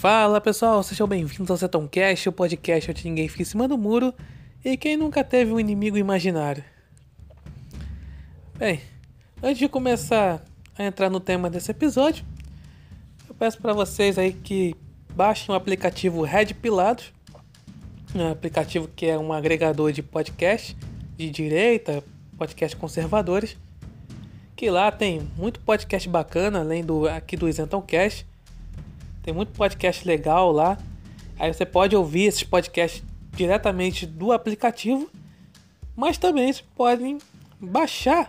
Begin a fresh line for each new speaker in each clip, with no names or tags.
Fala pessoal, sejam bem-vindos ao Zetoncast, o podcast onde ninguém fica em cima do muro e quem nunca teve um inimigo imaginário. Bem, antes de começar a entrar no tema desse episódio, eu peço para vocês aí que baixem o aplicativo Red Pilados, um aplicativo que é um agregador de podcast de direita, podcast conservadores, que lá tem muito podcast bacana, além do aqui do Isentoncast. Tem muito podcast legal lá. Aí você pode ouvir esses podcasts diretamente do aplicativo, mas também vocês podem baixar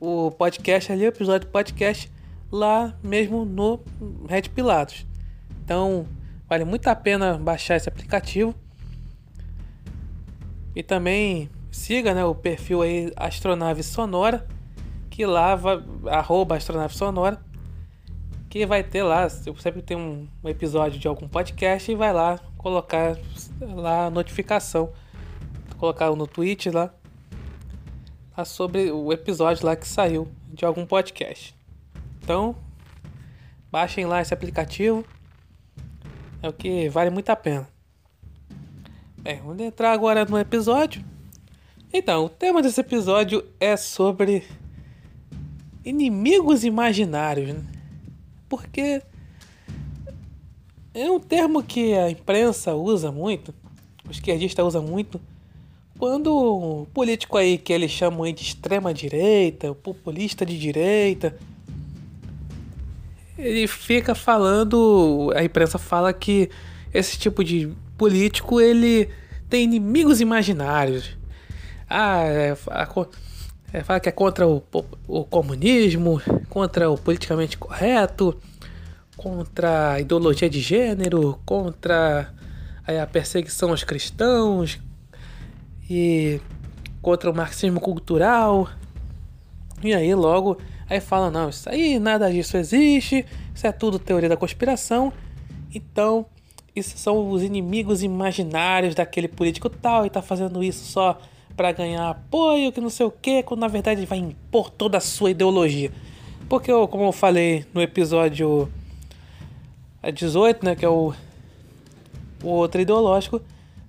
o podcast ali, o episódio do podcast lá mesmo no Red Pilatos. Então, vale muito a pena baixar esse aplicativo. E também siga né, o perfil aí Astronave Sonora, que lá vai, arroba Astronave Sonora, que vai ter lá, sempre tem um, episódio de algum podcast e vai lá colocar lá a notificação, colocar no Twitch lá, lá sobre o episódio lá que saiu de algum podcast. Então, baixem lá esse aplicativo, é o que vale muito a pena. Bem, vamos entrar agora no episódio. Então, o tema desse episódio é sobre inimigos imaginários, né? Porque é um termo que a imprensa usa muito, o esquerdista usa muito, quando o político aí que eles chamam de extrema direita, populista de direita, ele fica falando, a imprensa fala que esse tipo de político ele tem inimigos imaginários. Ah, é, é, fala que é contra o, o comunismo, contra o politicamente correto, contra a ideologia de gênero, contra a perseguição aos cristãos e contra o marxismo cultural. E aí logo aí fala não, isso aí nada disso existe, isso é tudo teoria da conspiração. Então, isso são os inimigos imaginários daquele político tal e tá fazendo isso só para ganhar apoio, que não sei o que, quando na verdade vai impor toda a sua ideologia. Porque, eu, como eu falei no episódio 18, né, que é o, o outro ideológico,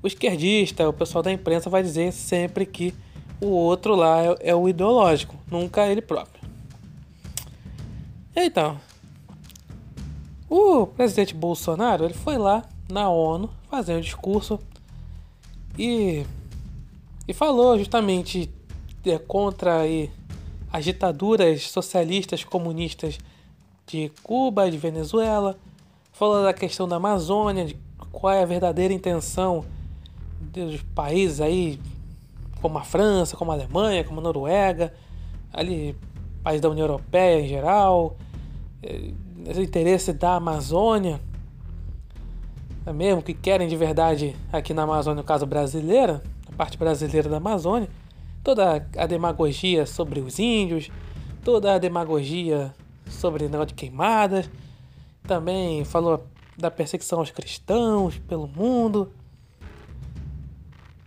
o esquerdista, o pessoal da imprensa vai dizer sempre que o outro lá é, é o ideológico, nunca ele próprio. Então, o presidente Bolsonaro ele foi lá na ONU fazer um discurso e e falou justamente é, contra as ditaduras socialistas comunistas de Cuba, de Venezuela, falou da questão da Amazônia, de qual é a verdadeira intenção dos países aí, como a França, como a Alemanha, como a Noruega, ali, países da União Europeia em geral, é, o interesse da Amazônia, é mesmo que querem de verdade aqui na Amazônia, no caso brasileira, parte brasileira da Amazônia, toda a demagogia sobre os índios, toda a demagogia sobre negócio de queimadas, também falou da perseguição aos cristãos pelo mundo,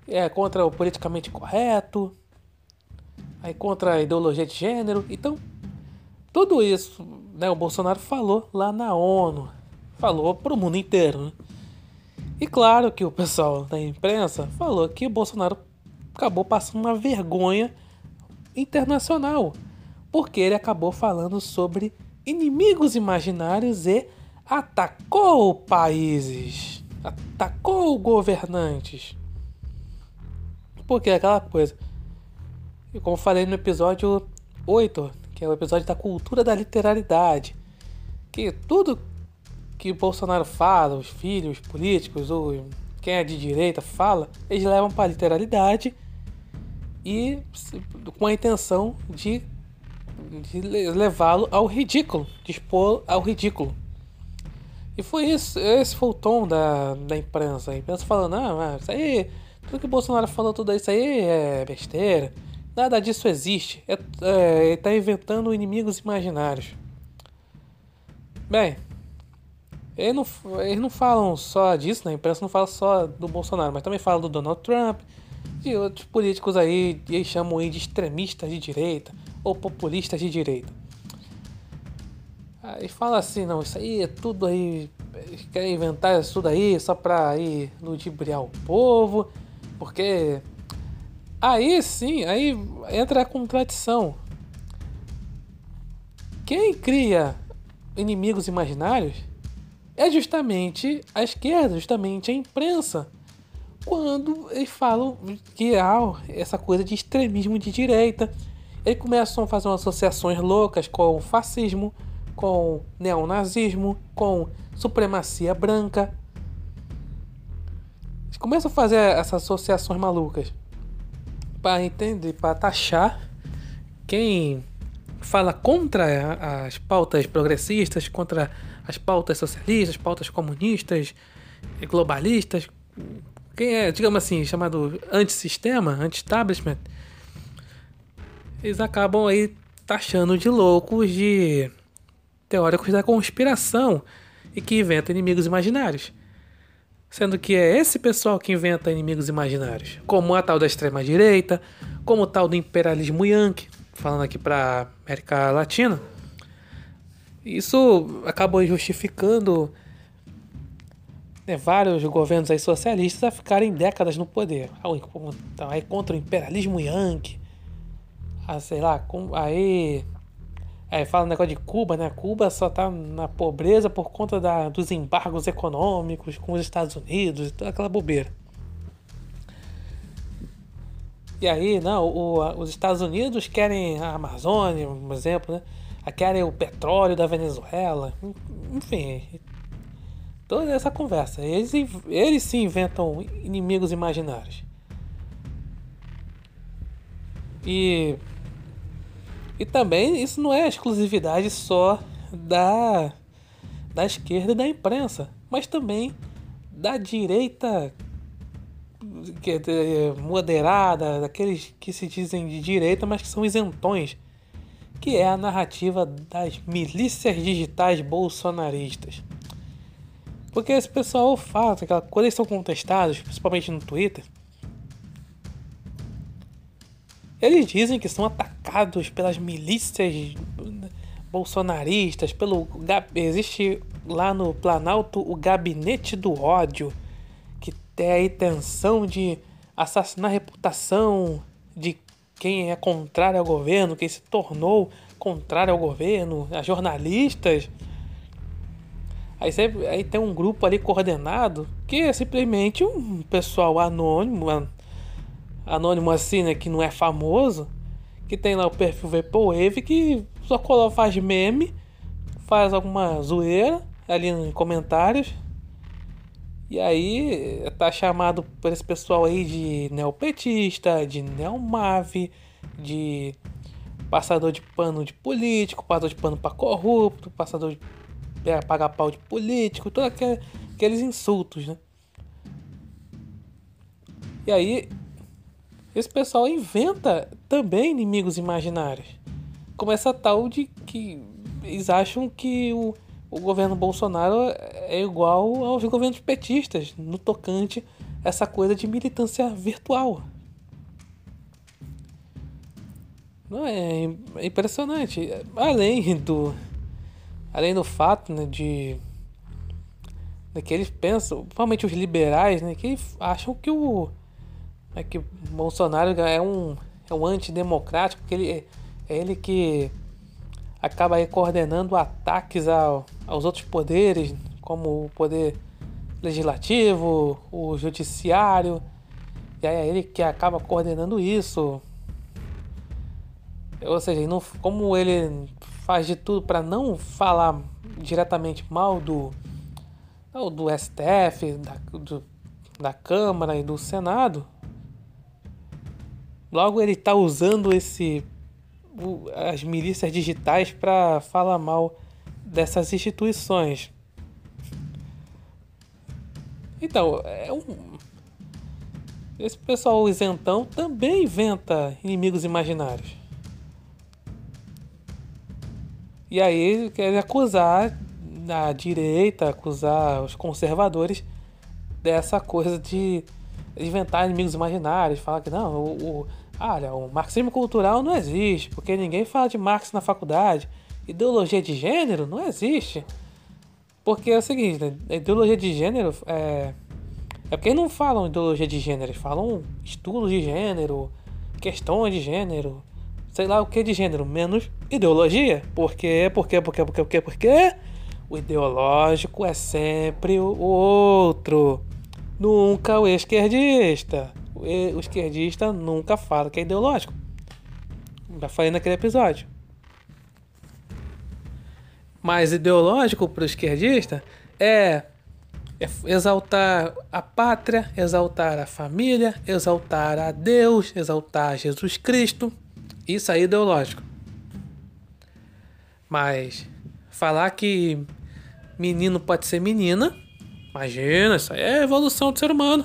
é contra o politicamente correto, aí contra a ideologia de gênero. Então, tudo isso, né, o Bolsonaro falou lá na ONU, falou para o mundo inteiro. Né? E claro que o pessoal da imprensa falou que o Bolsonaro acabou passando uma vergonha internacional, porque ele acabou falando sobre inimigos imaginários e atacou países, atacou governantes. Porque é aquela coisa. E como falei no episódio 8, que é o episódio da cultura da literalidade, que tudo que o Bolsonaro fala, os filhos políticos, ou quem é de direita fala, eles levam para literalidade e com a intenção de, de levá-lo ao ridículo, de expor ao ridículo. E foi isso, esse foi o tom da, da imprensa. A imprensa falando, ah, isso aí, tudo que o Bolsonaro falou, tudo isso aí é besteira. Nada disso existe. É, é, ele está inventando inimigos imaginários. Bem, eles não, eles não falam só disso, né? A imprensa não fala só do Bolsonaro, mas também fala do Donald Trump, de outros políticos aí, e eles chamam aí de extremistas de direita ou populistas de direita. Aí fala assim, não, isso aí é tudo aí querem inventar isso daí só pra ir ludibriar o povo, porque aí sim, aí entra a contradição. Quem cria inimigos imaginários é justamente a esquerda, justamente a imprensa. Quando eles falam que há essa coisa de extremismo de direita, eles começam a fazer associações loucas com fascismo, com neonazismo, com supremacia branca. Eles começam a fazer essas associações malucas para entender, para taxar quem fala contra as pautas progressistas, contra as pautas socialistas, pautas comunistas, globalistas, quem é, digamos assim, chamado antissistema, anti-establishment, eles acabam aí taxando de loucos, de teóricos da conspiração e que inventam inimigos imaginários. Sendo que é esse pessoal que inventa inimigos imaginários, como a tal da extrema-direita, como o tal do imperialismo yankee, falando aqui para América Latina. Isso acabou justificando né, vários governos aí socialistas a ficarem décadas no poder. Então, aí contra o imperialismo yankee, ah, sei lá, aí Aí fala um negócio de Cuba, né? Cuba só tá na pobreza por conta da, dos embargos econômicos com os Estados Unidos toda aquela bobeira. E aí, não, o, os Estados Unidos querem a Amazônia, por exemplo, né? Querem o petróleo da Venezuela, enfim, toda essa conversa. Eles, eles se inventam inimigos imaginários. E e também isso não é exclusividade só da, da esquerda e da imprensa, mas também da direita moderada, daqueles que se dizem de direita, mas que são isentões, que é a narrativa das milícias digitais bolsonaristas. Porque esse pessoal fala, quando eles são contestados, principalmente no Twitter, Eles dizem que são atacados pelas milícias bolsonaristas, pelo existe lá no Planalto o gabinete do ódio, que tem a intenção de assassinar a reputação de quem é contrário ao governo, quem se tornou contrário ao governo, a jornalistas. Aí, você, aí tem um grupo ali coordenado que é simplesmente um pessoal anônimo, anônimo assim, né, que não é famoso, que tem lá o perfil Vaporwave, que só coloca, faz meme, faz alguma zoeira ali nos comentários. E aí tá chamado por esse pessoal aí de neopetista, de neomave, de passador de pano de político, passador de pano para corrupto, passador de é, pagar pau de político, todos aqueles insultos, né? E aí esse pessoal inventa também inimigos imaginários. Como essa tal de que eles acham que o, o governo Bolsonaro é igual aos governos petistas no tocante essa coisa de militância virtual. Não é, é impressionante. Além do além do fato né, de, de que eles pensam, principalmente os liberais, né, que acham que o é que Bolsonaro é um, é um antidemocrático, porque ele, é ele que acaba coordenando ataques ao, aos outros poderes, como o poder legislativo, o judiciário, e aí é ele que acaba coordenando isso. Ou seja, não, como ele faz de tudo para não falar diretamente mal do, do STF, da, do, da Câmara e do Senado, Logo ele está usando esse as milícias digitais para falar mal dessas instituições. Então, é um esse pessoal isentão também inventa inimigos imaginários. E aí quer acusar a direita, acusar os conservadores dessa coisa de inventar inimigos imaginários, falar que não, o, o Olha, o marxismo cultural não existe, porque ninguém fala de Marx na faculdade. Ideologia de gênero não existe. Porque é o seguinte, né? ideologia de gênero é. É porque não falam ideologia de gênero, eles falam estudo de gênero, questões de gênero, sei lá o que de gênero, menos ideologia. Por quê? Por quê? Por quê? Por quê? Por quê? Por quê? O ideológico é sempre o outro, nunca o esquerdista. O esquerdista nunca fala que é ideológico. Já falei naquele episódio. Mas ideológico para o esquerdista é, exaltar a pátria, exaltar a família, exaltar a Deus, exaltar Jesus Cristo. Isso é ideológico. Mas falar que menino pode ser menina, imagina, isso aí é evolução do ser humano.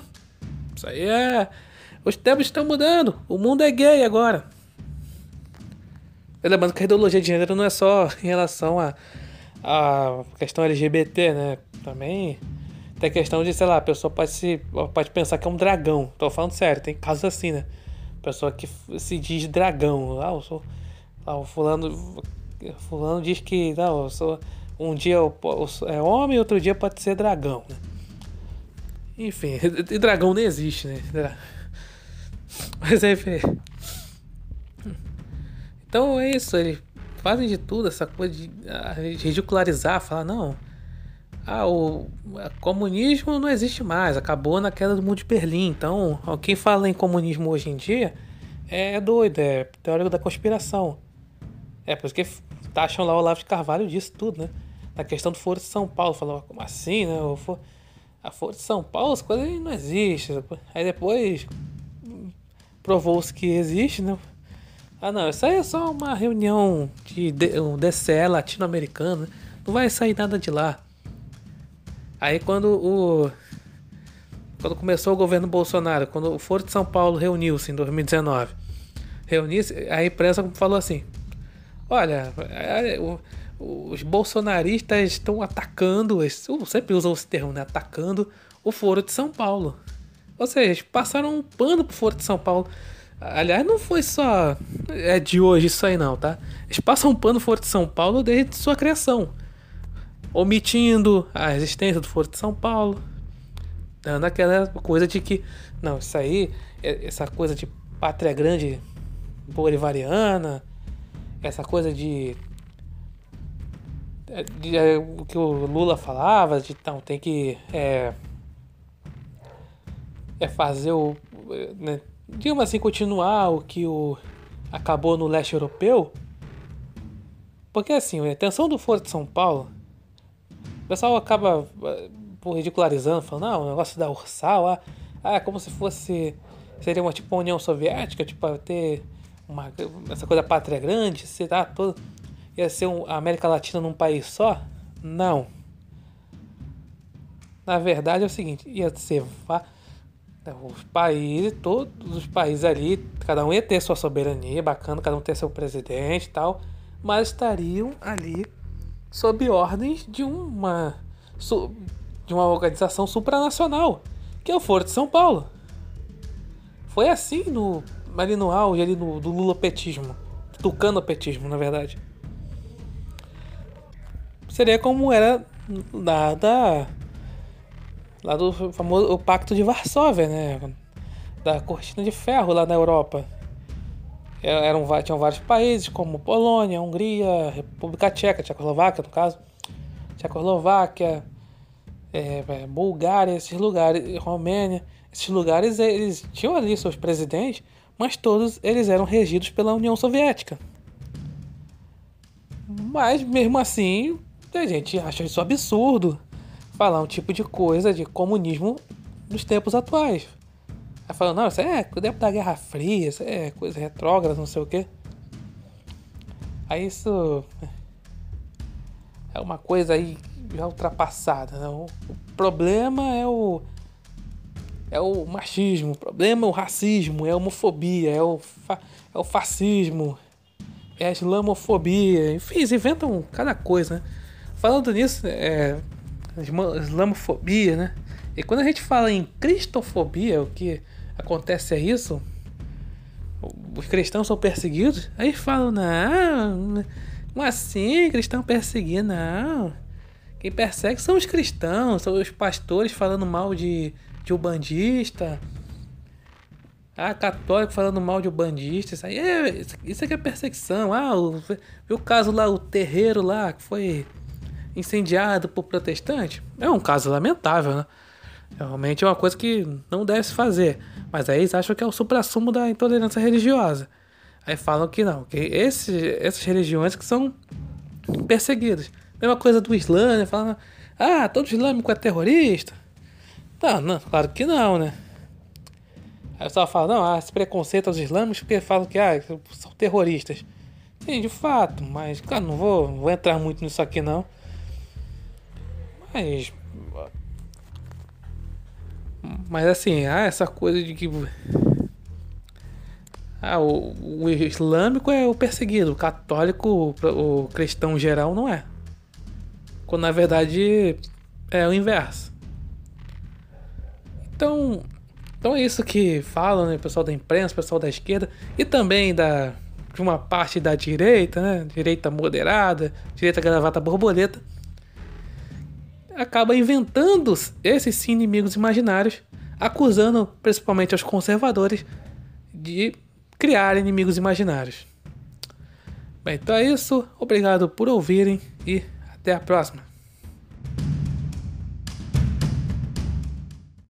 Isso aí é. Os tempos estão mudando. O mundo é gay agora. Lembrando que a ideologia de gênero não é só em relação a, a questão LGBT, né? Também tem questão de, sei lá, a pessoa pode, se, pode pensar que é um dragão. Tô falando sério, tem casos assim, né? Pessoa que se diz dragão. Ah, eu sou. Ah, o fulano. Fulano diz que. Não, eu sou. Um dia eu, eu, é homem, outro dia pode ser dragão, né? Enfim, e dragão não existe, né? Mas enfim. Então é isso, eles fazem de tudo, essa coisa de, ah, ridicularizar, falar, não. Ah, o comunismo não existe mais, acabou na queda do mundo de Berlim. Então, quem fala em comunismo hoje em dia é doido, é teórico da conspiração. É, por isso que taxam lá o Olavo de Carvalho disso tudo, né? Na questão do Foro de São Paulo, falou, como assim, né? O for a Folha de São Paulo, as coisas não existem. Aí depois provou-se que existe, né? Ah não, isso aí é só uma reunião de, um DCE latino-americano. Não vai sair nada de lá. Aí quando o. Quando começou o governo Bolsonaro, quando o Foro de São Paulo reuniu-se em 2019, reuniu-se, a imprensa falou assim: Olha, é, os bolsonaristas estão atacando, sempre usam esse termo, né? Atacando o Foro de São Paulo. Ou seja, passaram um pano pro Foro de São Paulo. Aliás, não foi só é de hoje isso aí não, tá? Eles passam um pano no Foro de São Paulo desde sua criação. Omitindo a existência do Foro de São Paulo. Dando aquela coisa de que, não, isso aí, é, essa coisa de pátria grande bolivariana, essa coisa de é, de, é, o que o Lula falava, de então, tem que é, é fazer o. Né, digamos assim, continuar o que o acabou no leste europeu. Porque assim, a intenção do Foro de São Paulo, o pessoal acaba é, por ridicularizando, falando, não, o negócio da Ursal, ah, ah, como se fosse. Seria uma tipo União Soviética, tipo, ter uma, essa coisa pátria grande, tá todo ia ser um, a América Latina num país só? Não. Na verdade é o seguinte, ia ser os países, todos os países ali, cada um ia ter sua soberania, bacana, cada um ter seu presidente e tal, mas estariam ali sob ordens de uma de uma organização supranacional, que é o Foro de São Paulo. Foi assim no ali no auge ali no, do lulopetismo, tucanopetismo, na verdade seria como era lá da lá do famoso o Pacto de Varsóvia, né? Da cortina de ferro lá na Europa. É, eram, tinham vários países, como Polônia, Hungria, República Tcheca, Tchecoslováquia, no caso, Tchecoslováquia, é, é, Bulgária, esses lugares, Romênia, esses lugares eles tinham ali seus presidentes, mas todos eles eram regidos pela União Soviética. Mas mesmo assim, a gente acha isso absurdo falar um tipo de coisa de comunismo nos tempos atuais. Aí falando, não, isso é tempo da Guerra Fria, isso é coisa retrógrada, não sei o quê. Aí isso é uma coisa aí já ultrapassada. Né? O, problema é o é o machismo, o problema é o racismo, é a homofobia, é o, fa, é o fascismo, é a islamofobia, enfim, eles inventam cada coisa, né? Falando nisso, é, islamofobia, né? E quando a gente fala em cristofobia, o que acontece é isso, os cristãos são perseguidos, aí falam, não, como assim, cristão perseguido, não. Quem persegue são os cristãos, são os pastores falando mal de, de bandista. Ah, católico falando mal de bandista. Isso aí é, isso aqui é perseguição. Ah, o, o caso lá, o terreiro lá, que foi incendiado por protestante. É um caso lamentável, né? Realmente é uma coisa que não deve se fazer. Mas aí eles acham que é o supra-sumo da intolerância religiosa. Aí falam que não, que essas religiões que são perseguidas. Mesma coisa do Islã, né? Falando, ah, todo islâmico é terrorista. Não, não, claro que não, né? Aí o pessoal fala, não, ah, esse preconceito aos islâmicos porque falam que ah, são terroristas. Sim, de fato, mas, claro, não vou, não vou entrar muito nisso aqui não. Mas. Mas assim, ah, essa coisa de que. Ah, o, o islâmico é o perseguido, o católico, o cristão geral não é. Quando na verdade é o inverso. Então, então é isso que falam, né, o pessoal da imprensa, o pessoal da esquerda e também da de uma parte da direita, né, direita moderada, direita gravata borboleta, acaba inventando esses inimigos imaginários, acusando principalmente os conservadores de criar inimigos imaginários. Bem, então é isso. Obrigado por ouvirem e até a próxima.